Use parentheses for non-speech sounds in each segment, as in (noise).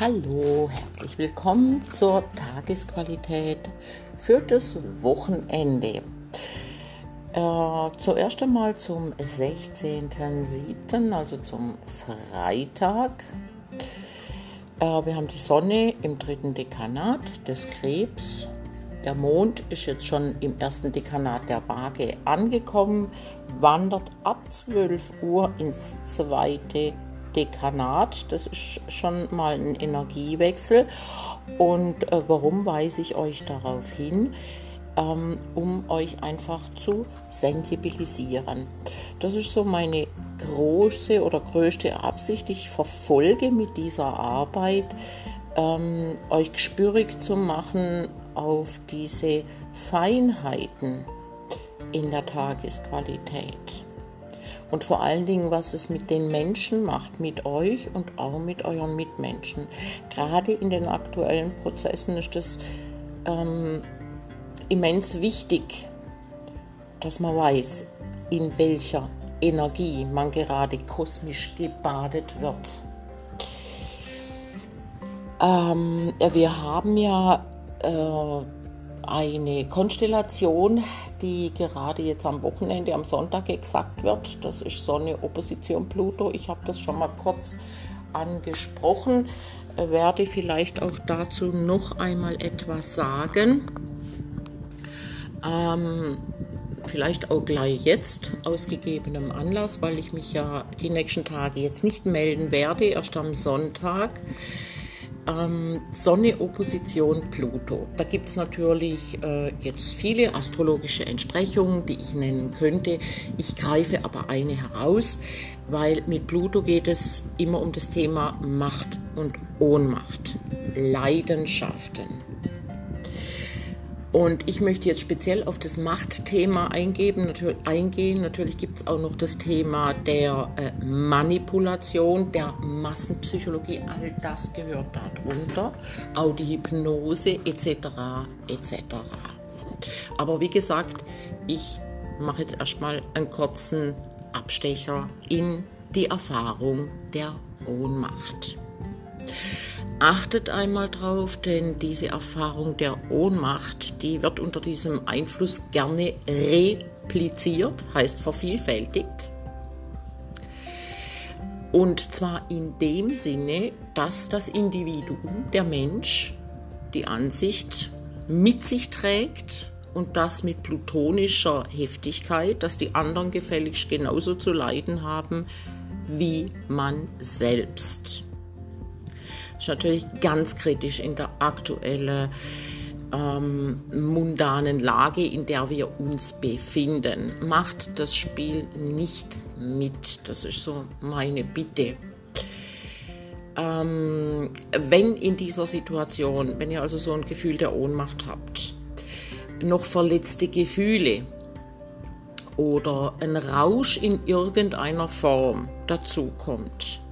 Hallo, herzlich willkommen zur Tagesqualität für das Wochenende. Äh, zuerst einmal zum 16.07., also zum Freitag. Äh, wir haben die Sonne im dritten Dekanat des Krebs. Der Mond ist jetzt schon im ersten Dekanat der Waage angekommen, wandert ab 12 Uhr ins zweite Dekanat. Das ist schon mal ein Energiewechsel. Und äh, warum weise ich euch darauf hin? Ähm, um euch einfach zu sensibilisieren. Das ist so meine große oder größte Absicht. Ich verfolge mit dieser Arbeit, ähm, euch gespürig zu machen auf diese Feinheiten in der Tagesqualität und vor allen Dingen, was es mit den Menschen macht, mit euch und auch mit euren Mitmenschen. Gerade in den aktuellen Prozessen ist es ähm, immens wichtig, dass man weiß, in welcher Energie man gerade kosmisch gebadet wird. Ähm, wir haben ja äh, eine Konstellation, die gerade jetzt am Wochenende, am Sonntag exakt wird. Das ist Sonne, Opposition, Pluto. Ich habe das schon mal kurz angesprochen, werde vielleicht auch dazu noch einmal etwas sagen. Ähm, vielleicht auch gleich jetzt aus gegebenem Anlass, weil ich mich ja die nächsten Tage jetzt nicht melden werde, erst am Sonntag ähm, Sonne Opposition Pluto. Da gibt es natürlich äh, jetzt viele astrologische Entsprechungen, die ich nennen könnte. Ich greife aber eine heraus, weil mit Pluto geht es immer um das Thema Macht und Ohnmacht, Leidenschaften. Und ich möchte jetzt speziell auf das Machtthema eingehen. Natürlich gibt es auch noch das Thema der äh, Manipulation, der Massenpsychologie. All das gehört darunter. Auch die Hypnose etc. etc. Aber wie gesagt, ich mache jetzt erstmal einen kurzen Abstecher in die Erfahrung der Ohnmacht. Achtet einmal drauf, denn diese Erfahrung der Ohnmacht, die wird unter diesem Einfluss gerne repliziert, heißt vervielfältigt. Und zwar in dem Sinne, dass das Individuum, der Mensch, die Ansicht mit sich trägt und das mit plutonischer Heftigkeit, dass die anderen gefälligst genauso zu leiden haben wie man selbst ist natürlich ganz kritisch in der aktuellen ähm, mundanen Lage, in der wir uns befinden. Macht das Spiel nicht mit. Das ist so meine Bitte. Ähm, wenn in dieser Situation, wenn ihr also so ein Gefühl der Ohnmacht habt, noch verletzte Gefühle oder ein Rausch in irgendeiner Form dazukommt,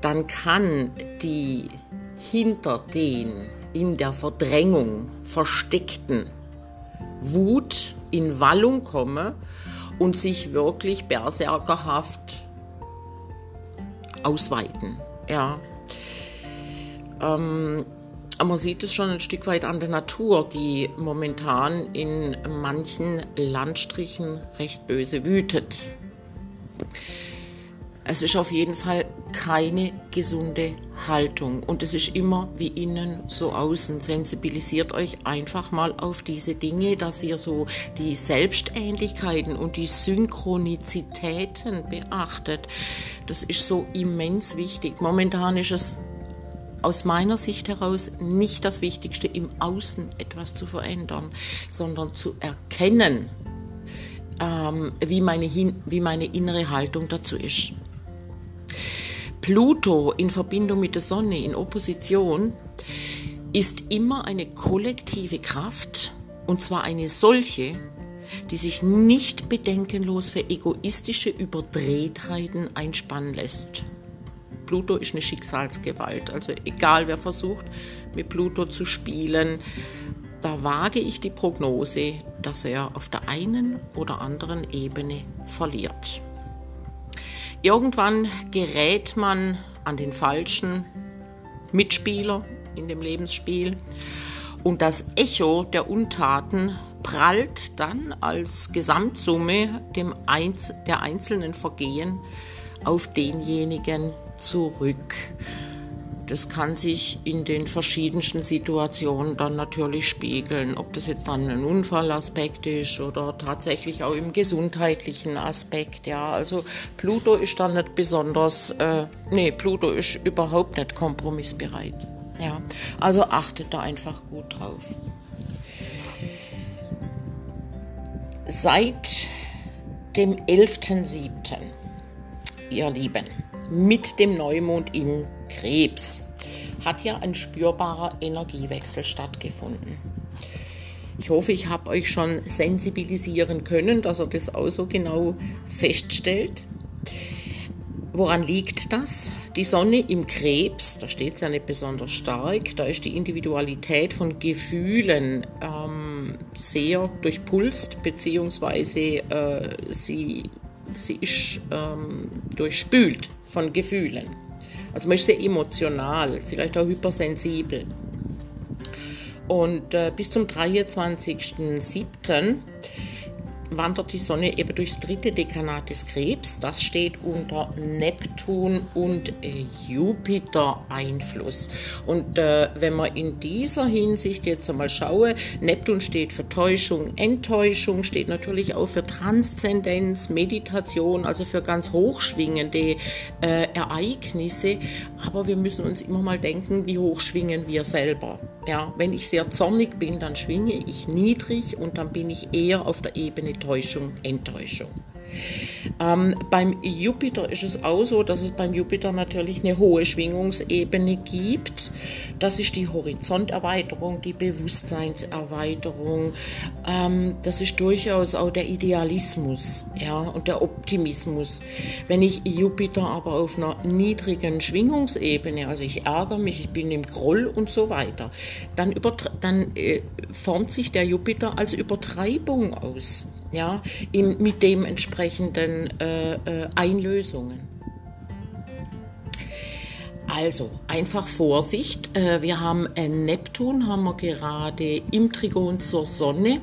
dann kann die hinter den in der Verdrängung versteckten Wut in Wallung komme und sich wirklich berserkerhaft ausweiten. Ja. Ähm, man sieht es schon ein Stück weit an der Natur, die momentan in manchen Landstrichen recht böse wütet. Es ist auf jeden Fall keine gesunde Haltung und es ist immer wie innen so außen. Sensibilisiert euch einfach mal auf diese Dinge, dass ihr so die Selbstähnlichkeiten und die Synchronizitäten beachtet. Das ist so immens wichtig. Momentan ist es aus meiner Sicht heraus nicht das Wichtigste, im Außen etwas zu verändern, sondern zu erkennen, ähm, wie, meine, wie meine innere Haltung dazu ist. Pluto in Verbindung mit der Sonne in Opposition ist immer eine kollektive Kraft und zwar eine solche, die sich nicht bedenkenlos für egoistische Überdrehtheiten einspannen lässt. Pluto ist eine Schicksalsgewalt, also egal wer versucht mit Pluto zu spielen, da wage ich die Prognose, dass er auf der einen oder anderen Ebene verliert. Irgendwann gerät man an den Falschen Mitspieler in dem Lebensspiel. Und das Echo der Untaten prallt dann als Gesamtsumme dem Einz der einzelnen Vergehen auf denjenigen zurück. Das kann sich in den verschiedensten Situationen dann natürlich spiegeln, ob das jetzt dann ein Unfallaspekt ist oder tatsächlich auch im gesundheitlichen Aspekt. Ja, also Pluto ist dann nicht besonders, äh, nee, Pluto ist überhaupt nicht kompromissbereit. Ja, also achtet da einfach gut drauf. Seit dem 11.07., ihr Lieben, mit dem Neumond im Krebs hat ja ein spürbarer Energiewechsel stattgefunden. Ich hoffe, ich habe euch schon sensibilisieren können, dass er das auch so genau feststellt. Woran liegt das? Die Sonne im Krebs, da steht es ja nicht besonders stark, da ist die Individualität von Gefühlen ähm, sehr durchpulst, beziehungsweise äh, sie, sie ist ähm, durchspült von Gefühlen. Also man ist sehr emotional, vielleicht auch hypersensibel. Und äh, bis zum 23.07 wandert die Sonne eben durchs dritte Dekanat des Krebs. Das steht unter Neptun und äh, Jupiter Einfluss. Und äh, wenn man in dieser Hinsicht jetzt einmal schaue, Neptun steht für Täuschung, Enttäuschung, steht natürlich auch für Transzendenz, Meditation, also für ganz hochschwingende äh, Ereignisse. Aber wir müssen uns immer mal denken, wie hoch schwingen wir selber. Ja, wenn ich sehr zornig bin, dann schwinge ich niedrig und dann bin ich eher auf der Ebene Täuschung, Enttäuschung. Ähm, beim Jupiter ist es auch so, dass es beim Jupiter natürlich eine hohe Schwingungsebene gibt. Das ist die Horizonterweiterung, die Bewusstseinserweiterung. Ähm, das ist durchaus auch der Idealismus ja, und der Optimismus. Wenn ich Jupiter aber auf einer niedrigen Schwingungsebene, also ich ärgere mich, ich bin im Groll und so weiter, dann, dann äh, formt sich der Jupiter als Übertreibung aus ja, in, mit dementsprechenden äh, äh, Einlösungen. Also einfach Vorsicht. Äh, wir haben Neptun, haben wir gerade im Trigon zur Sonne.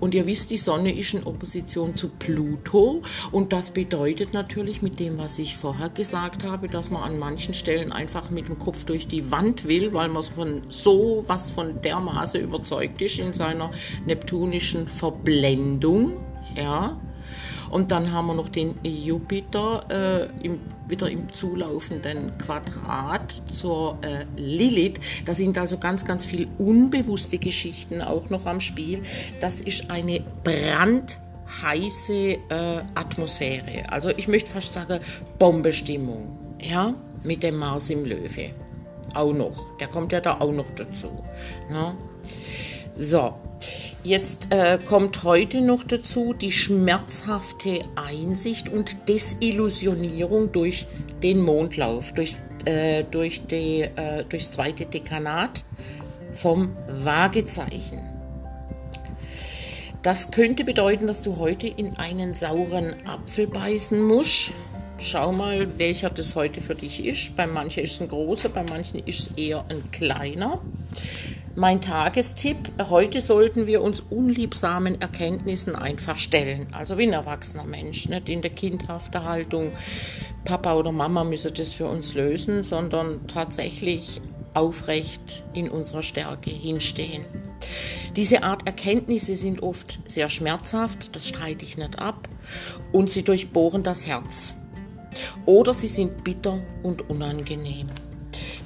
Und ihr wisst, die Sonne ist in Opposition zu Pluto. Und das bedeutet natürlich mit dem, was ich vorher gesagt habe, dass man an manchen Stellen einfach mit dem Kopf durch die Wand will, weil man von so was von dermaßen überzeugt ist in seiner neptunischen Verblendung. Ja, und dann haben wir noch den Jupiter äh, im, wieder im zulaufenden Quadrat zur äh, Lilith. Da sind also ganz, ganz viele unbewusste Geschichten auch noch am Spiel. Das ist eine brandheiße äh, Atmosphäre. Also ich möchte fast sagen Bombestimmung. Ja, mit dem Mars im Löwe. Auch noch. Der kommt ja da auch noch dazu. Ja. So, Jetzt äh, kommt heute noch dazu die schmerzhafte Einsicht und Desillusionierung durch den Mondlauf, durch, äh, durch die, äh, durchs zweite Dekanat vom Waagezeichen. Das könnte bedeuten, dass du heute in einen sauren Apfel beißen musst. Schau mal, welcher das heute für dich ist. Bei manchen ist es ein großer, bei manchen ist es eher ein kleiner. Mein Tagestipp, heute sollten wir uns unliebsamen Erkenntnissen einfach stellen. Also wie ein erwachsener Mensch, nicht in der kindhaften Haltung, Papa oder Mama müsse das für uns lösen, sondern tatsächlich aufrecht in unserer Stärke hinstehen. Diese Art Erkenntnisse sind oft sehr schmerzhaft, das streite ich nicht ab, und sie durchbohren das Herz. Oder sie sind bitter und unangenehm.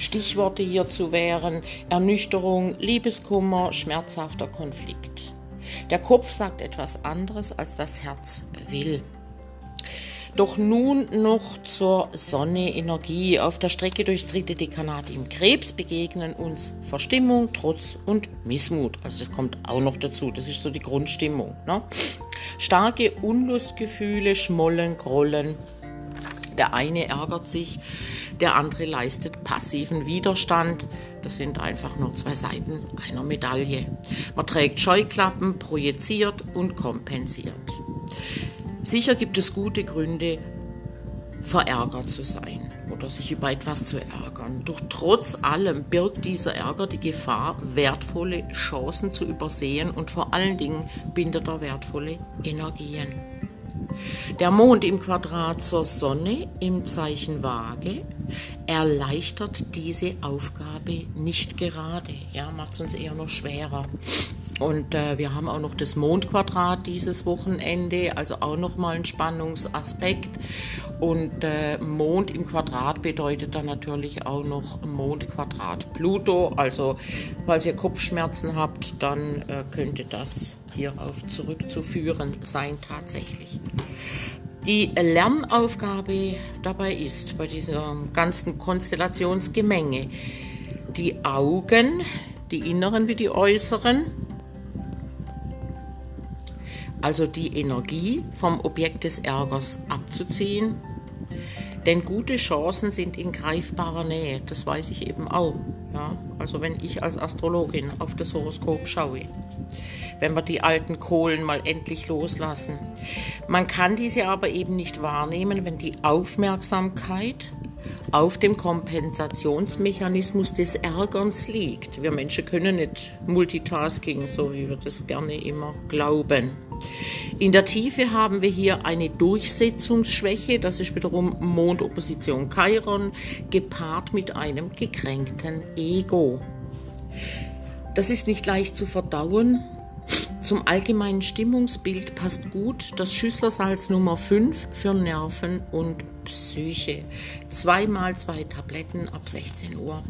Stichworte hierzu wären Ernüchterung, Liebeskummer, schmerzhafter Konflikt. Der Kopf sagt etwas anderes, als das Herz will. Doch nun noch zur Sonne Energie. Auf der Strecke durchs dritte Dekanat im Krebs begegnen uns Verstimmung, Trotz und Missmut. Also das kommt auch noch dazu. Das ist so die Grundstimmung. Ne? Starke Unlustgefühle, Schmollen, Grollen. Der eine ärgert sich, der andere leistet passiven Widerstand. Das sind einfach nur zwei Seiten einer Medaille. Man trägt Scheuklappen, projiziert und kompensiert. Sicher gibt es gute Gründe, verärgert zu sein. oder sich über etwas zu ärgern. Doch trotz allem birgt dieser Ärger die Gefahr, wertvolle Chancen zu übersehen und vor allen Dingen bindet er wertvolle Energien. Der Mond im Quadrat zur Sonne im Zeichen Waage erleichtert diese Aufgabe nicht gerade, ja, macht es uns eher noch schwerer. Und äh, wir haben auch noch das Mondquadrat dieses Wochenende, also auch nochmal ein Spannungsaspekt. Und äh, Mond im Quadrat bedeutet dann natürlich auch noch Mondquadrat Pluto. Also, falls ihr Kopfschmerzen habt, dann äh, könnte das hierauf zurückzuführen sein tatsächlich. Die Lernaufgabe dabei ist, bei dieser ganzen Konstellationsgemenge, die Augen, die inneren wie die äußeren, also die Energie vom Objekt des Ärgers abzuziehen. Denn gute Chancen sind in greifbarer Nähe, das weiß ich eben auch. Ja? Also wenn ich als Astrologin auf das Horoskop schaue, wenn wir die alten Kohlen mal endlich loslassen. Man kann diese aber eben nicht wahrnehmen, wenn die Aufmerksamkeit auf dem Kompensationsmechanismus des Ärgerns liegt. Wir Menschen können nicht Multitasking, so wie wir das gerne immer glauben. In der Tiefe haben wir hier eine Durchsetzungsschwäche, das ist wiederum Mondopposition Chiron, gepaart mit einem gekränkten Ego. Das ist nicht leicht zu verdauen. Zum allgemeinen Stimmungsbild passt gut das Schüsslersalz Nummer 5 für Nerven und Psyche. Zweimal zwei Tabletten ab 16 Uhr.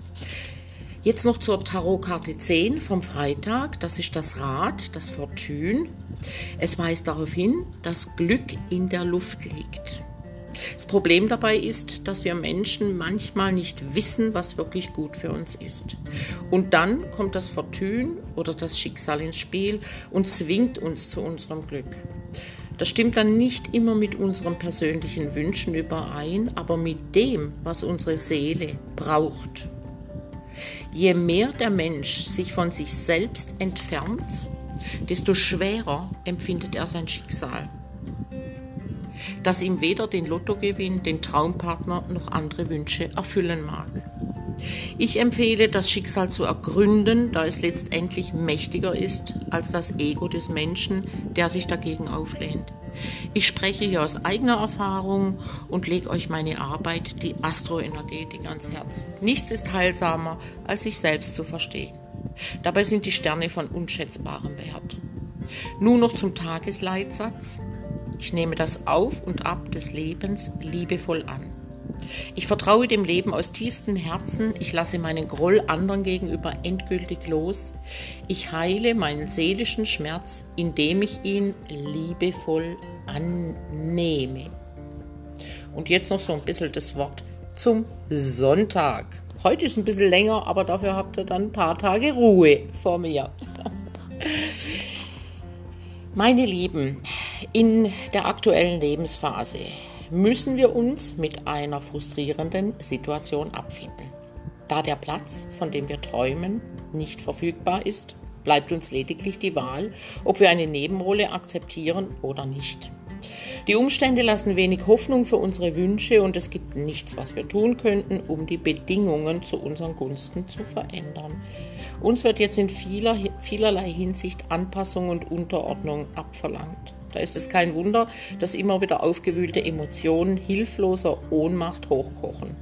Jetzt noch zur Tarotkarte 10 vom Freitag. Das ist das Rad, das Fortune. Es weist darauf hin, dass Glück in der Luft liegt. Das Problem dabei ist, dass wir Menschen manchmal nicht wissen, was wirklich gut für uns ist. Und dann kommt das Fortune oder das Schicksal ins Spiel und zwingt uns zu unserem Glück. Das stimmt dann nicht immer mit unseren persönlichen Wünschen überein, aber mit dem, was unsere Seele braucht. Je mehr der Mensch sich von sich selbst entfernt, desto schwerer empfindet er sein Schicksal das ihm weder den Lottogewinn, den Traumpartner noch andere Wünsche erfüllen mag. Ich empfehle, das Schicksal zu ergründen, da es letztendlich mächtiger ist als das Ego des Menschen, der sich dagegen auflehnt. Ich spreche hier aus eigener Erfahrung und lege euch meine Arbeit, die Astroenergetik, ans Herz. Nichts ist heilsamer, als sich selbst zu verstehen. Dabei sind die Sterne von unschätzbarem Wert. Nun noch zum Tagesleitsatz. Ich nehme das Auf und Ab des Lebens liebevoll an. Ich vertraue dem Leben aus tiefstem Herzen. Ich lasse meinen Groll anderen gegenüber endgültig los. Ich heile meinen seelischen Schmerz, indem ich ihn liebevoll annehme. Und jetzt noch so ein bisschen das Wort zum Sonntag. Heute ist ein bisschen länger, aber dafür habt ihr dann ein paar Tage Ruhe vor mir. (laughs) Meine Lieben, in der aktuellen Lebensphase müssen wir uns mit einer frustrierenden Situation abfinden. Da der Platz, von dem wir träumen, nicht verfügbar ist, bleibt uns lediglich die Wahl, ob wir eine Nebenrolle akzeptieren oder nicht. Die Umstände lassen wenig Hoffnung für unsere Wünsche und es gibt nichts, was wir tun könnten, um die Bedingungen zu unseren Gunsten zu verändern. Uns wird jetzt in vieler, vielerlei Hinsicht Anpassung und Unterordnung abverlangt. Da ist es kein Wunder, dass immer wieder aufgewühlte Emotionen hilfloser Ohnmacht hochkochen.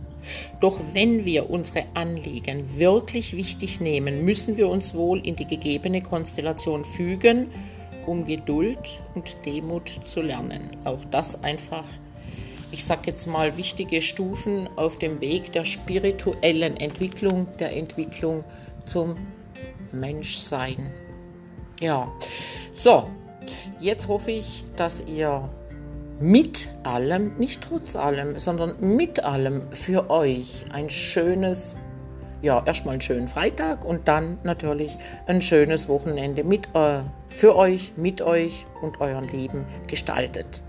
Doch wenn wir unsere Anliegen wirklich wichtig nehmen, müssen wir uns wohl in die gegebene Konstellation fügen um Geduld und Demut zu lernen. Auch das einfach, ich sage jetzt mal, wichtige Stufen auf dem Weg der spirituellen Entwicklung, der Entwicklung zum Menschsein. Ja, so, jetzt hoffe ich, dass ihr mit allem, nicht trotz allem, sondern mit allem für euch ein schönes ja, erstmal einen schönen Freitag und dann natürlich ein schönes Wochenende mit, äh, für euch, mit euch und euren Lieben gestaltet.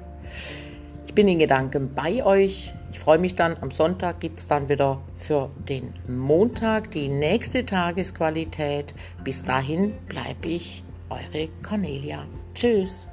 Ich bin in Gedanken bei euch. Ich freue mich dann. Am Sonntag gibt es dann wieder für den Montag die nächste Tagesqualität. Bis dahin bleibe ich eure Cornelia. Tschüss.